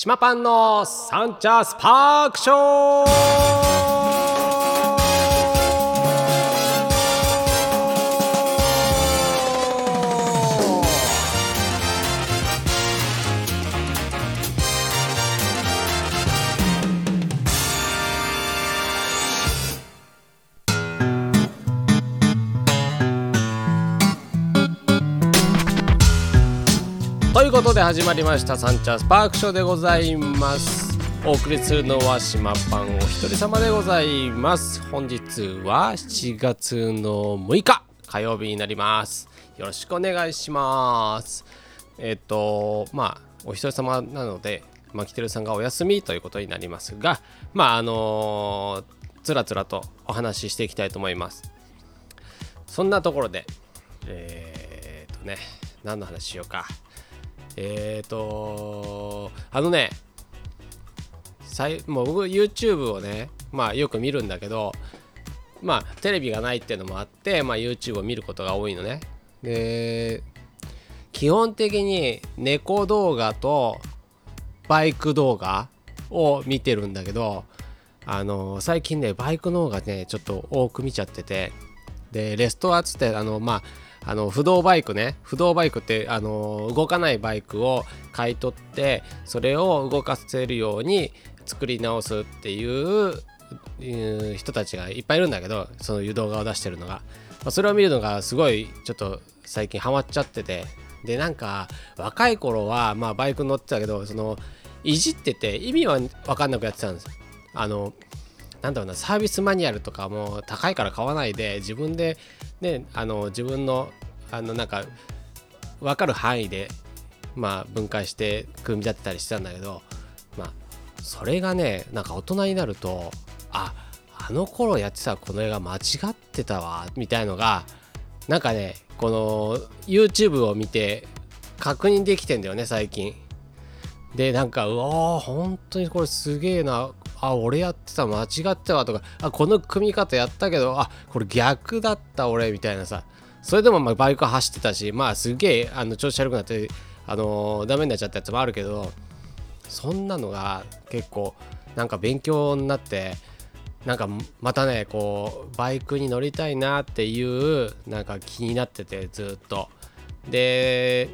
島パンのサンチャースパークショー。ことで始まりましたサンチャスパークショーでございます。お送りするのは島パンお一人様でございます。本日は7月の6日火曜日になります。よろしくお願いします。えっ、とまあお一人様なのでマキテルさんがお休みということになりますがまああのつらつらとお話ししていきたいと思います。そんなところでえー、っとね何の話しようか。えーとあのねもう僕 YouTube をねまあよく見るんだけどまあテレビがないっていうのもあって、まあ、YouTube を見ることが多いのね。で基本的に猫動画とバイク動画を見てるんだけどあの最近ねバイクの方がねちょっと多く見ちゃっててでレストアっつってあのまああの不動バイクね。不動バイクってあの動かないバイクを買い取ってそれを動かせるように作り直すっていう人たちがいっぱいいるんだけどそういう動画を出してるのが、ま、それを見るのがすごいちょっと最近ハマっちゃってて。でなんか若い頃はまあバイク乗ってたけどそのいじってて意味は分かんなくやってたんです。あのなんだろうなサービスマニュアルとかも高いから買わないで自分でねあの自分のあのなんか分かる範囲でまあ分解して組み立てたりしてたんだけどまあそれがねなんか大人になるとああの頃やってたこの映画間違ってたわみたいのがなんかねこの YouTube を見て確認できてんだよね最近。でなんかうわ本当にこれすげえな。あ俺やってた間違ってたわとか。あこの組み方やったけどあこれ逆だった俺みたいなさ。それでもまバイク走ってたしまあすげえ調子悪くなってあのーダメになっちゃったやつもあるけどそんなのが結構なんか勉強になってなんかまたねこうバイクに乗りたいなっていうなんか気になっててずっと。で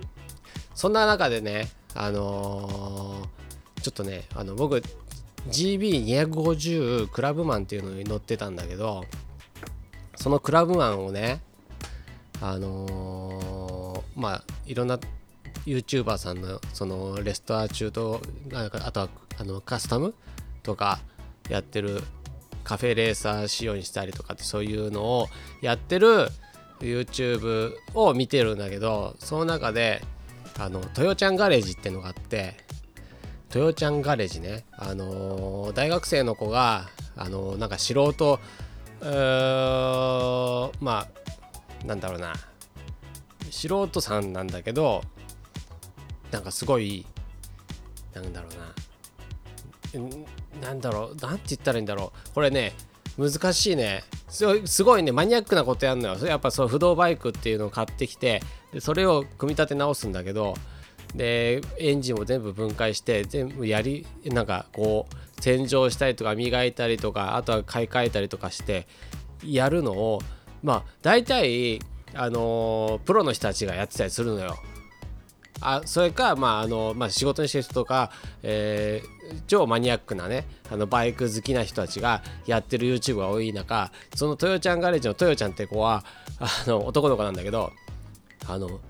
そんな中でねあのーちょっとねあの僕 GB250 クラブマンっていうのに乗ってたんだけどそのクラブマンをねあのーまあいろんな YouTuber さんのそのレストア中とあとはあのカスタムとかやってるカフェレーサー仕様にしたりとかってそういうのをやってる YouTube を見てるんだけどその中であのトヨちゃんガレージってのがあってトヨちゃんガレージね。あの大学生の子があのなんか素人うーまあなんだろうな。素人さんなんだけどなんかすごいなんだろうな。うんなんだろう。なんて言ったらいいんだろう。これね難しいね。すごいね。マニアックなことやるのよ。やっぱそう不動バイクっていうのを買ってきてでそれを組み立て直すんだけどでエンジンを全部分解して全部やりなんかこう洗浄したりとか磨いたりとかあとは買い替えたりとかしてやるのをまあ大体あのプロの人たちがやってたりするのよ。あそれか、まああのまあ、仕事にしてる人とか、えー超マニアックなねあのバイク好きな人たちがやってる YouTube が多い中そのトヨちゃんガレージのトヨちゃんって子はあの男の子なんだけどあの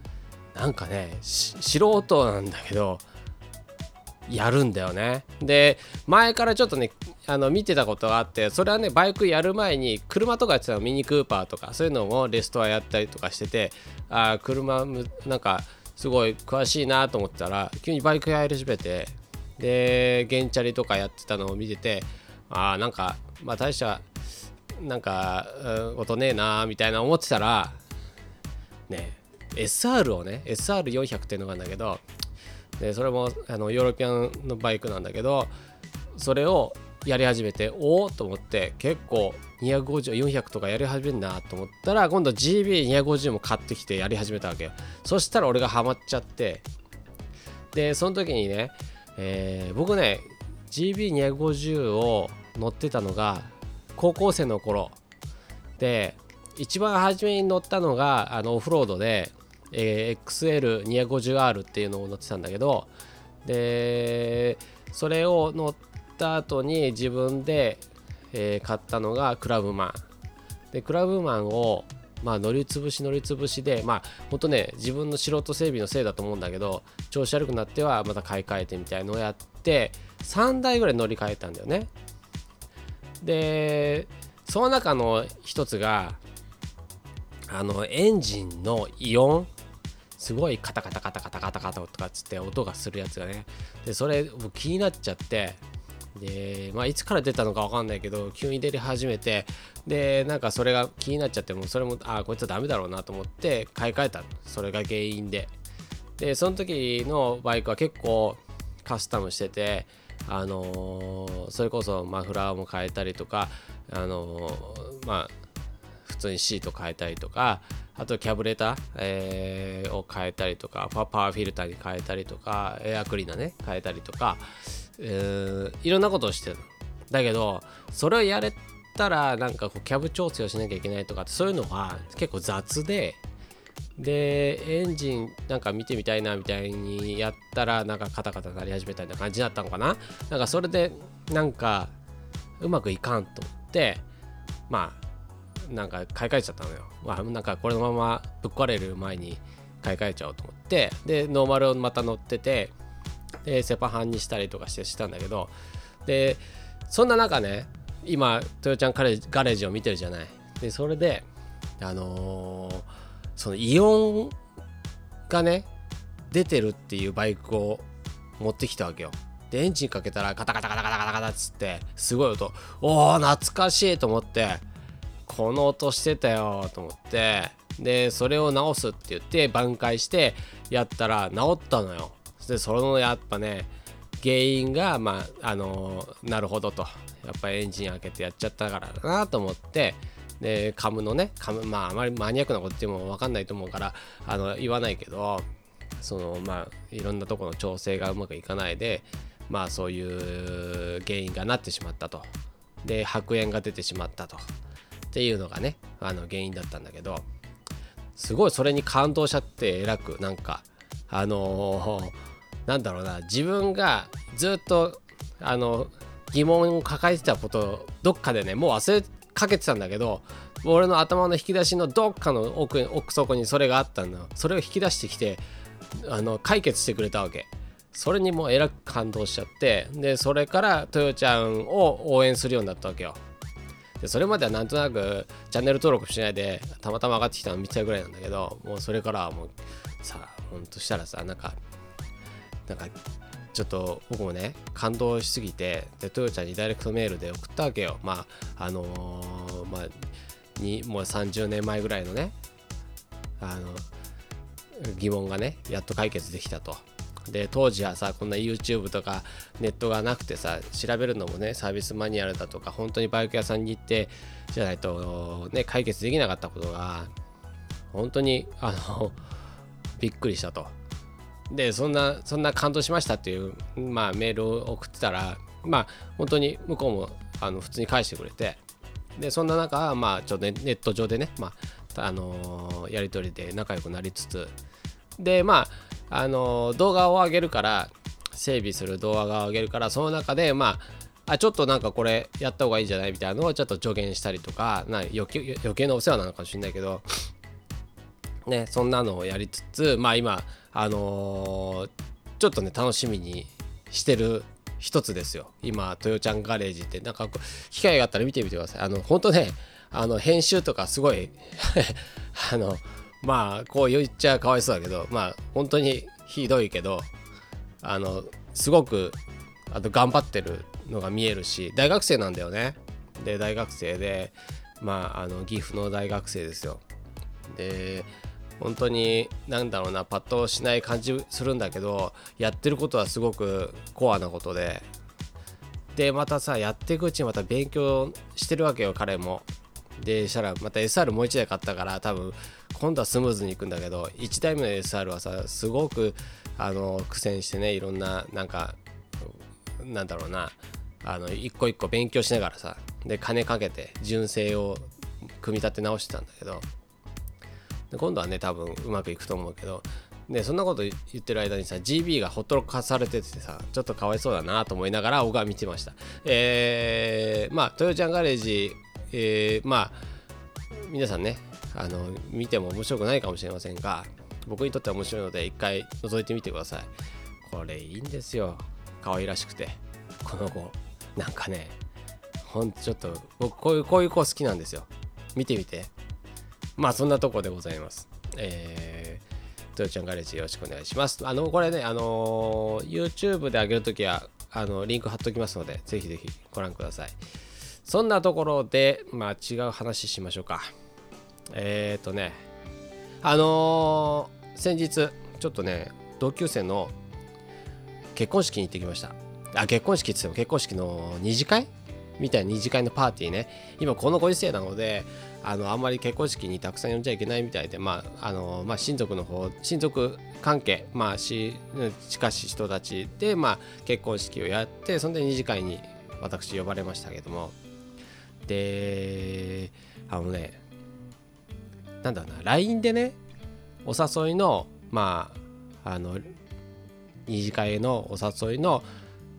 なんかね素人なんだけどやるんだよね。で前からちょっとねあの見てたことがあってそれはねバイクやる前に車とかやってたのミニクーパーとかそういうのをレストアやったりとかしててあ車なんかすごい詳しいなと思ったら急にバイクやり始めてで原チャリとかやってたのを見ててあーなんかまあ大したなんかうんことねえなみたいな思ってたらね SR をね SR400 っていうのがあるんだけどでそれもあのヨーロピアンのバイクなんだけどそれをやり始めておおと思って結構250400とかやり始めるなと思ったら今度 GB250 も買ってきてやり始めたわけよ。そしたら俺がハマっちゃってでその時にねえー、僕ね GB250 を乗ってたのが高校生の頃。で一番初めに乗ったのがあのオフロードで、えー、XL250R っていうのを乗ってたんだけどでそれを乗った後に自分で、えー、買ったのがクラブマン。でクラブマンをまあ乗り潰し乗り潰しでまあほんとね自分の素人整備のせいだと思うんだけど調子悪くなってはまた買い替えてみたいのをやって3台ぐらい乗り換えたんだよね。でその中の一つがあのエンジンのイオン。すごいカタカタカタカタカタカタとかっつって音がするやつがね。でそれ気になっちゃってで、まあ、いつから出たのか分かんないけど急に出り始めてでなんかそれが気になっちゃってもそれもああこいつはダメだろうなと思って買い替えたそれが原因で。でその時のバイクは結構カスタムしててあのー、それこそマフラーも変えたりとかあのー、まあ普通にシート変えたりとかあとキャブレター、えー、を変えたりとかパワーフィルターに変えたりとかエアクリーナーね変えたりとか、えー、いろんなことをしてるだけどそれをやれたらなんかこうキャブ調整をしなきゃいけないとかそういうのは結構雑ででエンジンなんか見てみたいなみたいにやったらなんかカタカタなり始めたような感じだったのかななんかそれでなんかうまくいかんと思ってまあなんか買い替えちゃったのよ。まあ、なんかこれのままぶっ壊れる前に買い替えちゃおうと思ってでノーマルをまた乗っててでセパハンにしたりとかしてしたんだけどでそんな中ね今トヨちゃんガレージを見てるじゃない。でそれであのー、そのイオンがね出てるっていうバイクを持ってきたわけよ。でエンジンかけたらカタカタカタカタカタカタっつってすごい音。おお懐かしいと思ってこの音してたよと思ってでそれを直すって言って挽回してやったら治ったのよ。でそのやっぱね原因がまああのなるほどと。やっぱエンジン開けてやっちゃったからだなと思ってでカムのねカムまああまりマニアックなこと言っても分かんないと思うからあの言わないけどそのまあいろんなとこの調整がうまくいかないでまあそういう原因がなってしまったと。で白煙が出てしまったと。っていうのがねあの原因だったんだけどすごいそれに感動しちゃってえらくなんかあのー、なんだろうな自分がずっとあの疑問を抱えてたことをどっかでねもう忘れかけてたんだけど俺の頭の引き出しのどっかの奥奥底にそれがあったんだ。それを引き出してきてあの解決してくれたわけ。それにもうえらく感動しちゃってでそれからトヨちゃんを応援するようになったわけよ。でそれまではなんとなくチャンネル登録しないでたまたま上がってきたの見てたぐらいなんだけどもうそれからはもうさほんとしたらさなんかなんかちょっと僕もね感動しすぎてでトヨちゃんにダイレクトメールで送ったわけよ。まああのー、まあにもう30年前ぐらいのねあの疑問がねやっと解決できたと。で当時はさこんな YouTube とかネットがなくてさ調べるのもねサービスマニュアルだとか本当にバイク屋さんに行ってじゃないとね解決できなかったことが本当にあのびっくりしたと。でそんなそんな感動しましたっていう、まあ、メールを送ってたらまあ本当に向こうもあの普通に返してくれてでそんな中まあちょっとネット上でね、まああのー、やり取りで仲良くなりつつでまああの動画を上げるから整備する動画を上げるからその中でまああちょっとなんかこれやった方がいいんじゃない？みたいなのをちょっと助言したりとかな余計余計なお世話なのかもしれないけどねそんなのをやりつつまあ今あのー、ちょっとね楽しみにしてる一つですよ。今トヨちゃんガレージって。なんか機会があったら見てみてください。あの本当ねあの編集とかすごい あのまあこう言っちゃかわいそうだけどまあ本当にひどいけどあのすごくあと頑張ってるのが見えるし大学生なんだよね。で大学生でまああの岐阜の大学生ですよ。で本当に何だろうなパッとしない感じするんだけどやってることはすごくコアなことで。でまたさやっていくうちにまた勉強してるわけよ彼も。でしたらまた SR もう1台買ったから多分今度はスムーズにいくんだけど1台目の SR はさすごくあの苦戦してねいろんななんかなんだろうなあの一個一個勉強しながらさで金かけて純正を組み立て直してたんだけど。で今度はね多分うまくいくと思うけどでそんなこと言ってる間にさ GB がほっとろかされててさちょっとかわいそうだなと思いながら僕は見てました。えー、まあトヨちゃんガレージ、えー、まあ皆さんねあの見ても面白くないかもしれませんが僕にとっては面白いので一回覗いてみてください。これいいんですよ。可愛らしくて。この子なんかねほんとちょっと僕こういうこういう子好きなんですよ。見てみて。まあそんなとこでございます。えー、トヨちゃんガレージよろしくお願いします。あのこれねあのー、YouTube で上げるときはあのリンク貼っときますのでぜひぜひご覧ください。そんなところでまあ違う話しましょうか。えっ、ー、とねあのー、先日ちょっとね同級生の結婚式に行ってきました。あ結婚式って言っても結婚式の二次会みたいな二次会のパーティーね。今このご時世なのであのあんまり結婚式にたくさん呼んじゃいけないみたいで、まああのまあ、親族の方親族関係、まあ、し近しい人たちで、まあ、結婚式をやってそんで二次会に私呼ばれましたけども。であのねなんだろうな LINE でねお誘いのまああの二次会のお誘いの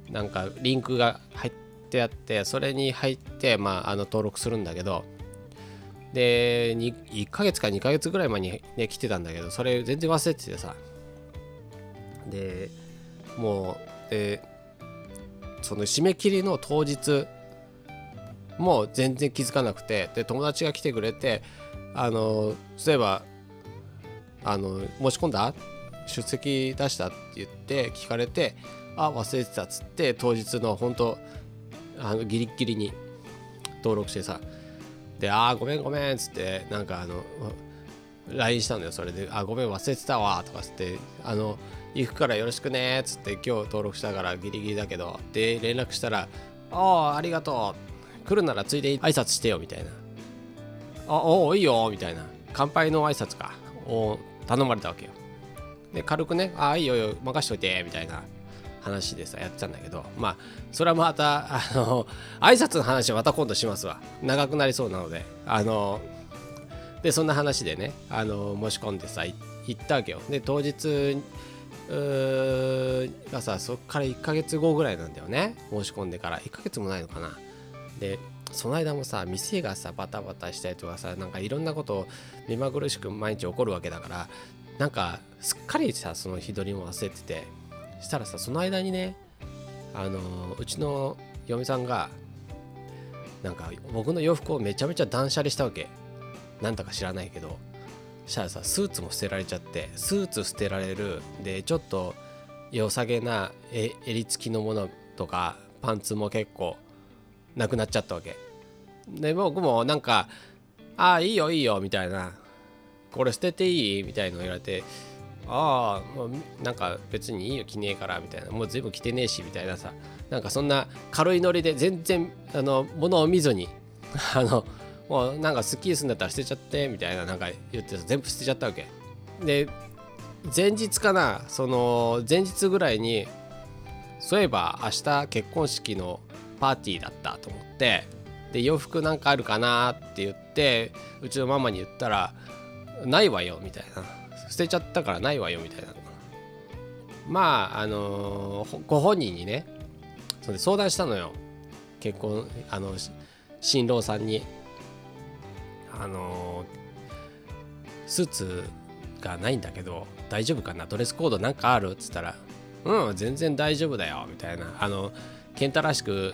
なんかリンクが入ってあってそれに入って、まあ、あの登録するんだけどで1ヶ月か2ヶ月ぐらい前に、ね、来てたんだけどそれ全然忘れててさ。でもうでその締め切りの当日もう全然気づかなくてで友達が来てくれてあのそういえばあの申し込んだ？出席出した？って言って聞かれてあ忘れてたっつって当日の本当あのギリギリに登録してさでああごめんごめんっつってなんかあの LINE したんだよそれで。あごめん忘れてたわとかっつってあの行くからよろしくねっつって今日登録したからギリギリだけどで連絡したらああありがとう来るならついでに挨拶してよみたいな。あおおいいよみたいな。乾杯の挨拶かを頼まれたわけよ。で軽くねああいいよよ任しといてみたいな。話でさやってたんだけどまあそれはまたあの挨拶の話はまた今度しますわ。長くなりそうなので。あのでそんな話でねあの申し込んでさ行ったわけよ。で当日がさそっから1ヶ月後ぐらいなんだよね。申し込んでから。1ヶ月もないのかな。でその間もさ店がさバタバタしたりとかさなんかいろんなことを目まぐるしく毎日起こるわけだからなんかすっかりさその日取りも忘れてて。したらさその間にねあのうちの嫁さんがなんか僕の洋服をめちゃめちゃ断捨離したわけ。なんだか知らないけど。したらさスーツも捨てられちゃってスーツ捨てられる。でちょっと良さげな襟付きのものとかパンツも結構なくなっちゃったわけ。で僕もなんか「ああいいよいいよ」みたいな「これ捨てていい?」みたいなの言われて。ああ、なんか別にいいよ着ねえからみたいな。もう全部着てねえしみたいなさ。なんかそんな軽いノリで全然あの物を見ずに あのもうなんかスッキリするんだったら捨てちゃってみたいななんか言って全部捨てちゃったわけ。で前日かなその前日ぐらいにそういえば明日結婚式のパーティーだったと思ってで洋服なんかあるかなって言ってうちのママに言ったらないわよみたいな。捨てちゃったからないわよみたいなまああのー、ご本人にねそれ相談したのよ。結婚あの新郎さんに。あのー、スーツがないんだけど大丈夫かな？ドレスコードなんかある？っつったらうん全然大丈夫だよ。みたいな。あの健太らしく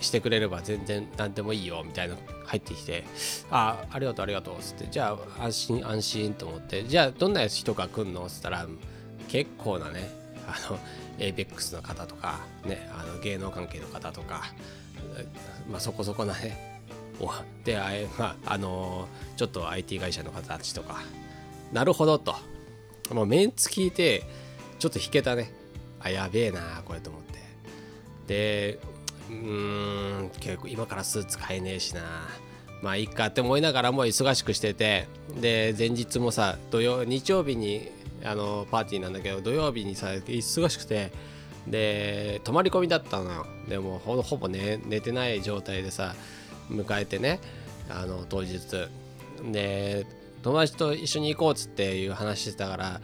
してくれれば全然何でもいいよみたいな入ってきてあありがとうありがとうっつってじゃあ安心安心と思ってじゃあどんな人が来んの？っつったら結構なねあの ABEX の方とかねあの芸能関係の方とかまあそこそこなねであまああのちょっと IT 会社の方たちとかなるほどと。もうメンツ聞いてちょっと引けたね。あやべえなこれと思って。でうん結構今からスーツ買えねえしな。まあいいかって思いながらも忙しくしてて。で前日もさ土曜日曜日にあのパーティーなんだけど土曜日にさ忙しくて。で泊まり込みだったのよ。でもほほぼ、ね、寝てない状態でさ迎えてねあの当日。で友達と一緒に行こうっつっていう話してたから。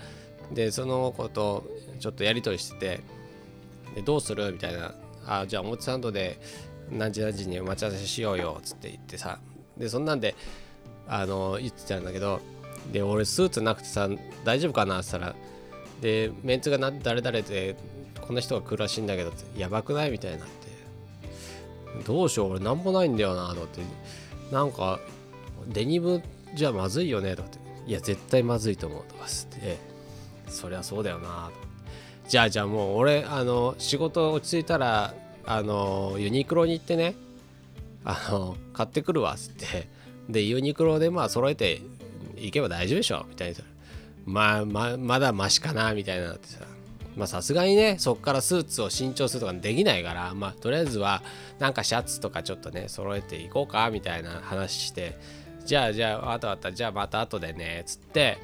でその子とちょっとやり取りしてて。でどうする？みたいな。あじゃあ表参道で何時何時に待ち合わせしようよっつって言ってさでそんなんであの言ってたんだけどで俺スーツなくてさ大丈夫かな？って言ったらでメンツがな誰々でこんな人が来るらしいんだけどやばくない？みたいになって。どうしよう？俺なんもないんだよな？と思ってなんかデニムじゃまずいよね？とかっていや絶対まずいと思うとかってそりゃそうだよな。とじゃあじゃあもう俺あの仕事落ち着いたらあのユニクロに行ってねあの買ってくるわっつって。でユニクロでまあ揃えていけば大丈夫でしょみたいな。まあままだマシかなみたいなってさ。まあさすがにねそっからスーツを新調するとかできないからまあとりあえずはなんかシャツとかちょっとね揃えていこうかみたいな話して。じゃあじゃああとあったじゃあまた後でねっつって。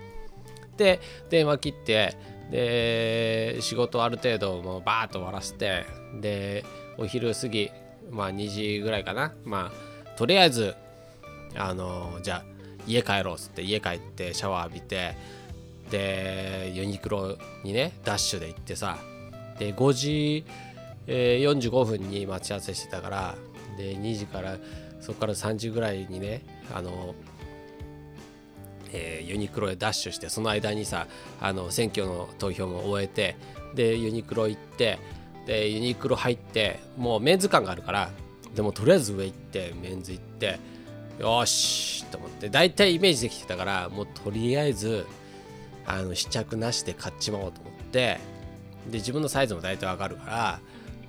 で電話切ってで仕事ある程度もうバーッと終わらせてでお昼過ぎまあ2時ぐらいかな。まあとりあえずあのじゃあ家帰ろうっつって家帰ってシャワー浴びてでユニクロにねダッシュで行ってさで5時、えー、45分に待ち合わせしてたからで2時からそこから3時ぐらいにねあの、えー、ユニクロへダッシュしてその間にさあの選挙の投票も終えてでユニクロ行ってでユニクロ入ってもうメンズ感があるからでもとりあえず上行ってメンズ行ってよしと思って大体イメージできてたからもうとりあえずあの試着なしで買っちまおうと思ってで自分のサイズも大体わかるから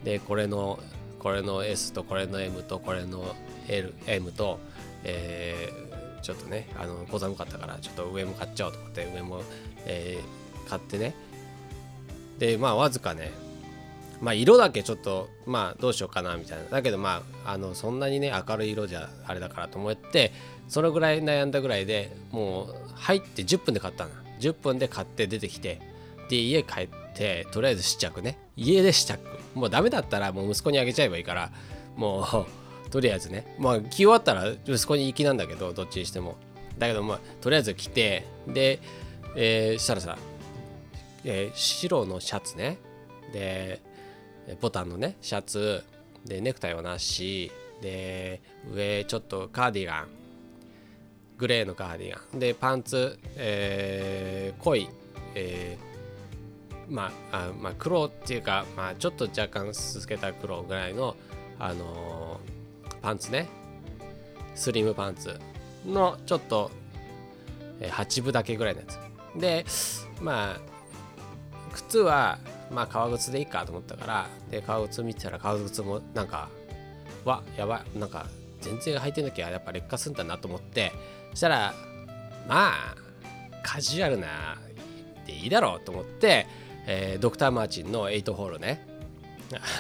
でこれのこれの S とこれの M とこれの LM と、えー、ちょっとねあの小寒かったからちょっと上も買っちゃおうと思って上も、えー、買ってね。でまあわずかねまあ色だけちょっとまあどうしようかなみたいな。だけどまああのそんなにね明るい色じゃあれだからと思ってそれぐらい悩んだぐらいでもう入って10分で買ったの。10分で買って出てきてで家帰ってとりあえず試着ね。家で試着。もうダメだったらもう息子にあげちゃえばいいからもうとりあえずね。まあ着終わったら息子に行きなんだけどどっちにしても。だけどまあとりあえず着てで、えー、したらさ、えー、白のシャツね。でボタンのねシャツ。でネクタイはなし。で上ちょっとカーディガン。グレーのカーディガン。でパンツ、えー、濃い、えー、まあまあ黒っていうか、まあ、ちょっと若干すすけた黒ぐらいの、あのー、パンツね。スリムパンツ。のちょっと、え、8分だけぐらいのやつ。でまあ靴はまあ革靴でいいかと思ったからで革靴見てたら革靴もなんかわやばい。なんか全然履いてなきゃやっぱ劣化するんだなと思って。そしたらまあカジュアルなでいいだろうと思って、えー、ドクター・マーチンの8ホールね。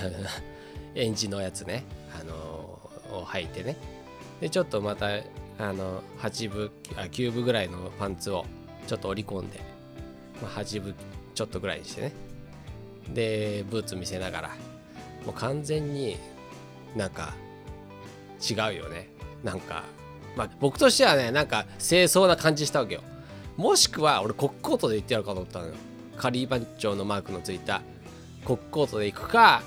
エンジンのやつね、あの、を履いてね。でちょっとまたあの8分あ9分ぐらいのパンツをちょっと織り込んで、まあ、8分ちょっとぐらいにしてね。でブーツ見せながらもう完全になんか違うよね。なんかまあ僕としてはねなんか清掃な感じしたわけよ。もしくは俺コックコートで行ってやるかと思ったのよ。カリー番長のマークのついたコックコートで行くか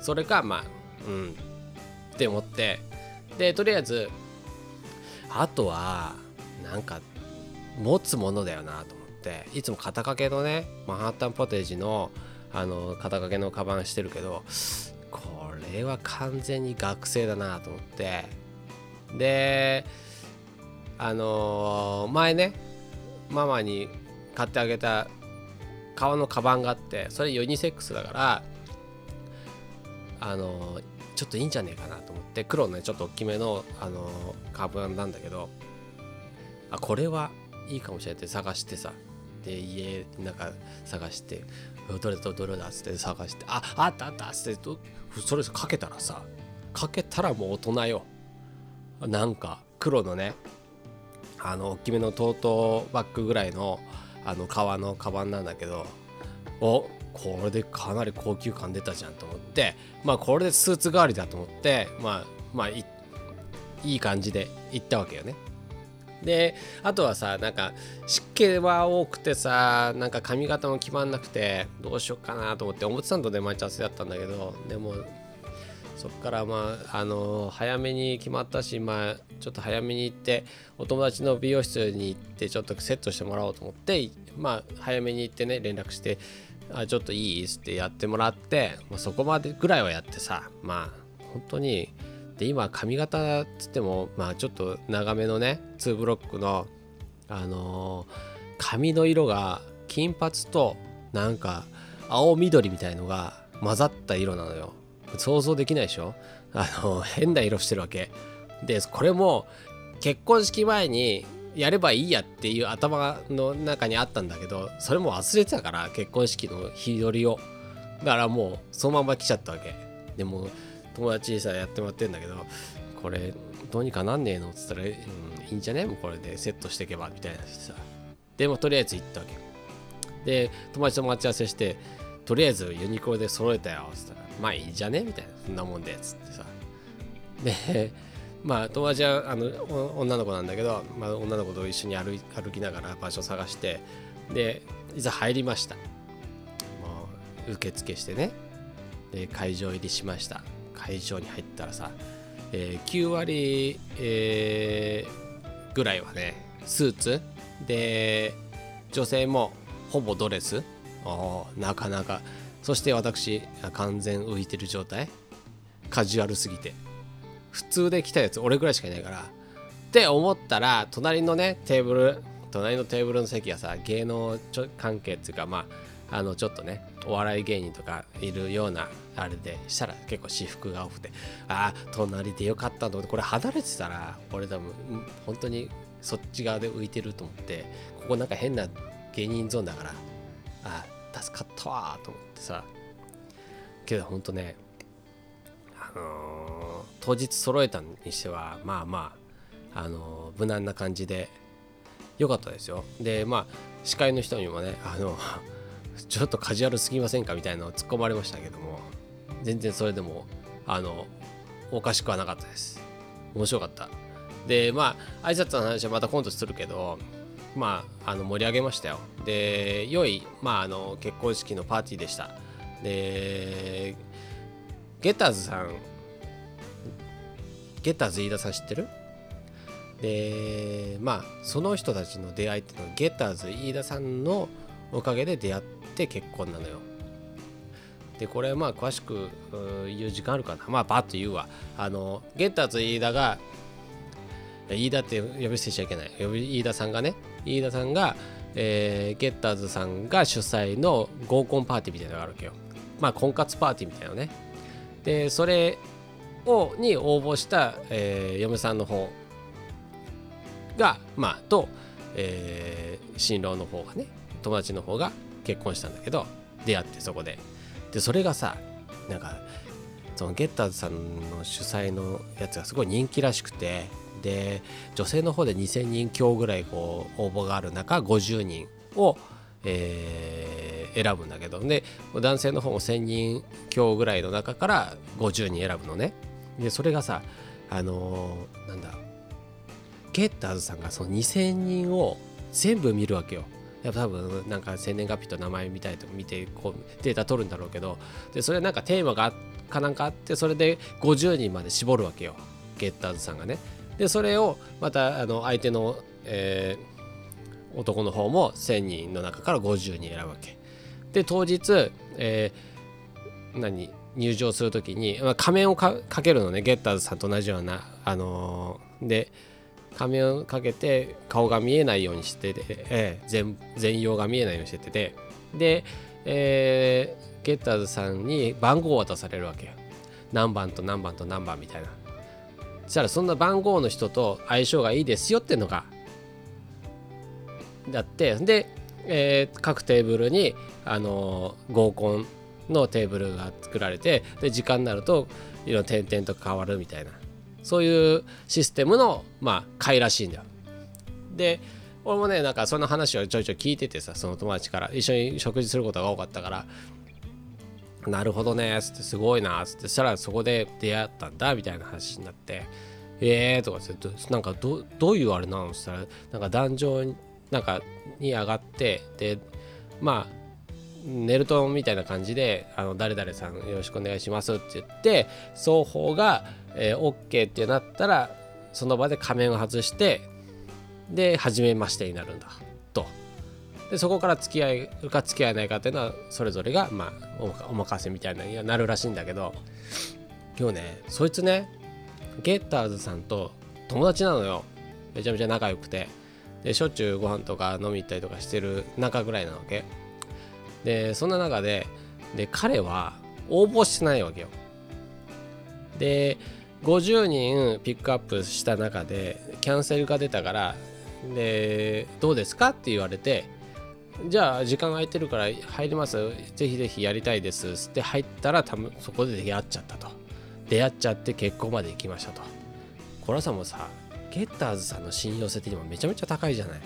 それかまあうんって思ってでとりあえずあとはなんか持つものだよなと思っていつも肩掛けのねマンハッタンポテージのあの肩掛けのカバンしてるけどこれは完全に学生だなと思って。であのー、前ねママに買ってあげた革のカバンがあってそれユニセックスだからあのー、ちょっといいんじゃねえかなと。思って黒のねちょっと大きめの、あのー、カバンなんだけどあこれはいいかもしれないって探してさ。で家なんか探してどれだどれだっつって探してああったあったっつってそれかけたらさかけたらもう大人よ。なんか黒のねあの大きめのトートバッグぐらいのあの革のカバンなんだけどおこれでかなり高級感出たじゃんと思ってまあこれでスーツ代わりだと思ってまあまあいい感じで行ったわけよね。であとはさなんか湿気は多くてさなんか髪型も決まんなくてどうしようかなと思って表参道で待ち合わせだったんだけどでもそっからまああの早めに決まったしまあちょっと早めに行ってお友達の美容室に行ってちょっとセットしてもらおうと思ってまあ早めに行ってね連絡してあちょっといい？ってやってもらって、まあ、そこまでぐらいはやってさまあ本当にで今髪型っつってもまあちょっと長めのね2ブロックのあのー、髪の色が金髪となんか青緑みたいのが混ざった色なのよ。想像できないでしょ？あの変な色してるわけ。でこれも結婚式前にやればいいやっていう頭の中にあったんだけどそれも忘れてたから結婚式の日取りを。だからもうそのまま来ちゃったわけ。でも友達にさやってもらってんだけどこれどうにかなんねえのっつったら、うん、いいんじゃね？もうこれでセットしていけばみたいなさ。でもとりあえず行ったわけ。で友達と待ち合わせしてとりあえずユニクロで揃えたよっつったらまあいいんじゃね？みたいな。そんなもんでっつってさ。でまあ友達はあの女の子なんだけど、まあ、女の子と一緒に歩歩きながら場所探してでいざ入りました。もう受付してね。で会場入りしました。会場に入ったらさ、えー、9割、えー、ぐらいはねスーツ。で女性もほぼドレス。なかなか。そして私完全浮いてる状態。カジュアルすぎて。普通で来たやつ俺ぐらいしかいないから。って思ったら隣のねテーブル隣のテーブルの席がさ芸能関係っていうかまああのちょっとねお笑い芸人とかいるようなあれでしたら結構私服が多くてああ隣でよかったと思ってこれ離れてたら俺多分本当にそっち側で浮いてると思ってここなんか変な芸人ゾーンだからああ助かったわと思ってさ。けどほんとねのー、当日揃えたにしてはまあまああのー、無難な感じで良かったですよ。でまあ司会の人にもねあの ちょっとカジュアルすぎませんかみたいなのを突っ込まれましたけども全然それでもあのおかしくはなかったです。面白かった。でまあ挨拶の話はまた今度するけどまああの盛り上げましたよ。で良い、まあ、あの結婚式のパーティーでした。でゲッターズさん。ゲタズ飯田さん知ってる？でまあその人たちの出会いっていうのはゲッターズ飯田さんのおかげで出会って結婚なのよ。でこれまあ詳しく言う時間あるかな。まあバッと言うわ。あのゲッターズ飯田が飯田って呼び捨てしちゃいけない。飯田さんがね。飯田さんが、えー、ゲッターズさんが主催の合コンパーティーみたいなのがあるわけよ。まあ婚活パーティーみたいなのね。でそれをに応募した、えー、嫁さんの方がまあと、えー、新郎の方がね友達の方が結婚したんだけど出会ってそこで。でそれがさなんかそのゲッターズさんの主催のやつがすごい人気らしくてで女性の方で2000人強ぐらいこう応募がある中50人を、えー、選ぶんだけどで男性の方も1000人強ぐらいの中から50人選ぶのね。でそれがさあのー、なんだゲッターズさんがその2000人を全部見るわけよ。やっぱ多分なんか生年月日と名前みたいとか見てこうデータ取るんだろうけど。でそれなんかテーマがかなんかあってそれで50人まで絞るわけよ。ゲッターズさんがね。でそれをまたあの相手の、えー、男の方も1000人の中から50人選ぶわけ。で当日、えー、何入場する時に、まあ、仮面をかけるのね。ゲッターズさんと同じようなあのー、で仮面をかけて顔が見えないようにしてて、えー、全全容が見えないようにしててで、えー、ゲッターズさんに番号を渡されるわけよ。何番と何番と何番みたいな。そしたらそんな番号の人と相性がいいですよってのがだってで、えー、各テーブルに、あのー、合コンのテーブルが作られてで時間になるといろんな点々と変わるみたいな。そういうシステムのまあ会らしいんだよ。で俺もねなんかその話をちょいちょい聞いててさその友達から一緒に食事することが多かったからなるほどねっつってすごいなっつってそしたらそこで出会ったんだみたいな話になってえーとかつってなんかどどういうあれなの？っつったらなんか壇上になんかに上がってでまあネルトンみたいな感じで「あの誰々さんよろしくお願いします」って言って双方が、えー、OK ってなったらその場で仮面を外してで初めましてになるんだと。でそこから付き合いか付き合えないかっていうのはそれぞれが、まあ、お任せみたいなにはなるらしいんだけど今日ねそいつねゲッターズさんと友達なのよ。めちゃめちゃ仲良くて。でしょっちゅうご飯とか飲み行ったりとかしてる仲ぐらいなわけ。でそんな中でで彼は応募してないわけよ。で50人ピックアップした中でキャンセルが出たからでどうですかって言われてじゃあ時間空いてるから入ります。ぜひぜひやりたいです。って入ったら多分そこで出会っちゃったと。出会っちゃって結婚まで行きましたと。これはさもさゲッターズさんの信用性的にもめちゃめちゃ高いじゃない。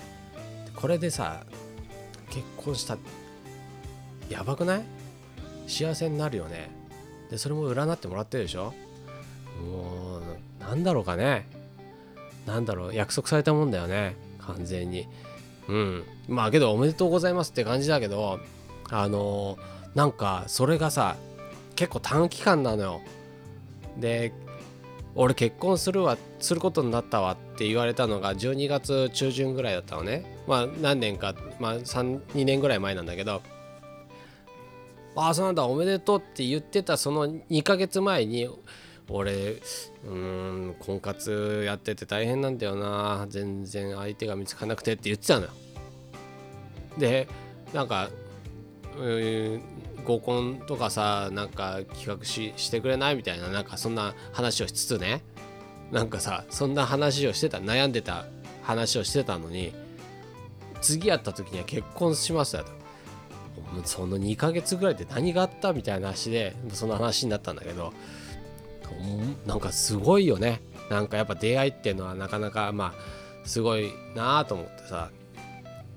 これでさ結婚したやばくない？幸せになるよね。でそれも占ってもらってるでしょ？もうなんだろうかね。なんだろう約束されたもんだよね。完全に。うん。まあけどおめでとうございますって感じだけどあのなんかそれがさ結構短期間なのよ。で俺結婚するわすることになったわって言われたのが12月中旬ぐらいだったのね。まあ何年か、まあ、2年ぐらい前なんだけど。ああそうなんだおめでとうって言ってたその2ヶ月前に俺うーん婚活やってて大変なんだよな。全然相手が見つかなくてって言ってたのよ。でなんか合コンとかさなんか企画ししてくれないみたいななんかそんな話をしつつね。なんかさそんな話をしてた悩んでた話をしてたのに次会った時には結婚しますだと。その2ヶ月ぐらいで何があったみたいな話でその話になったんだけどなんかすごいよね。なんかやっぱ出会いっていうのはなかなかまあすごいなあと思ってさ。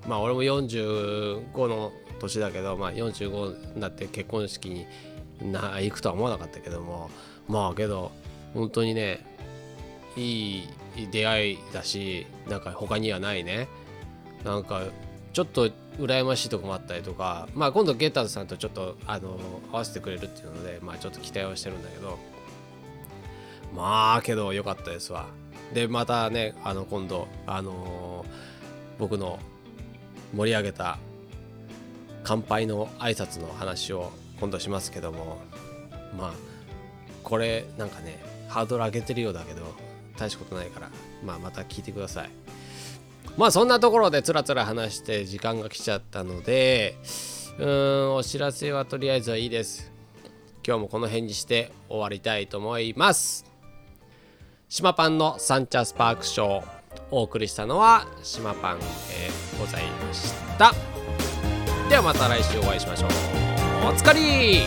まあ俺も45の年だけど、まあ、45になって結婚式にな行くとは思わなかったけどもまあけど本当にねいい出会いだしなんか他にはないね。なんかちょっと羨ましいとこもあったりとかまあ今度ゲッターズさんとちょっとあの合わせてくれるっていうのでまあちょっと期待はしてるんだけどまあけど良かったですわ。でまたねあの今度あのー、僕の盛り上げた乾杯の挨拶の話を今度しますけどもまあこれなんかねハードル上げてるようだけど大したことないからまあまた聞いてください。まあそんなところでつらつら話して時間が来ちゃったのでうーんお知らせはとりあえずはいいです。今日もこの辺にして終わりたいと思います。島パンのサンチャスパークショーお送りしたのは島パン、えー、ございました。ではまた来週お会いしましょう。おつかり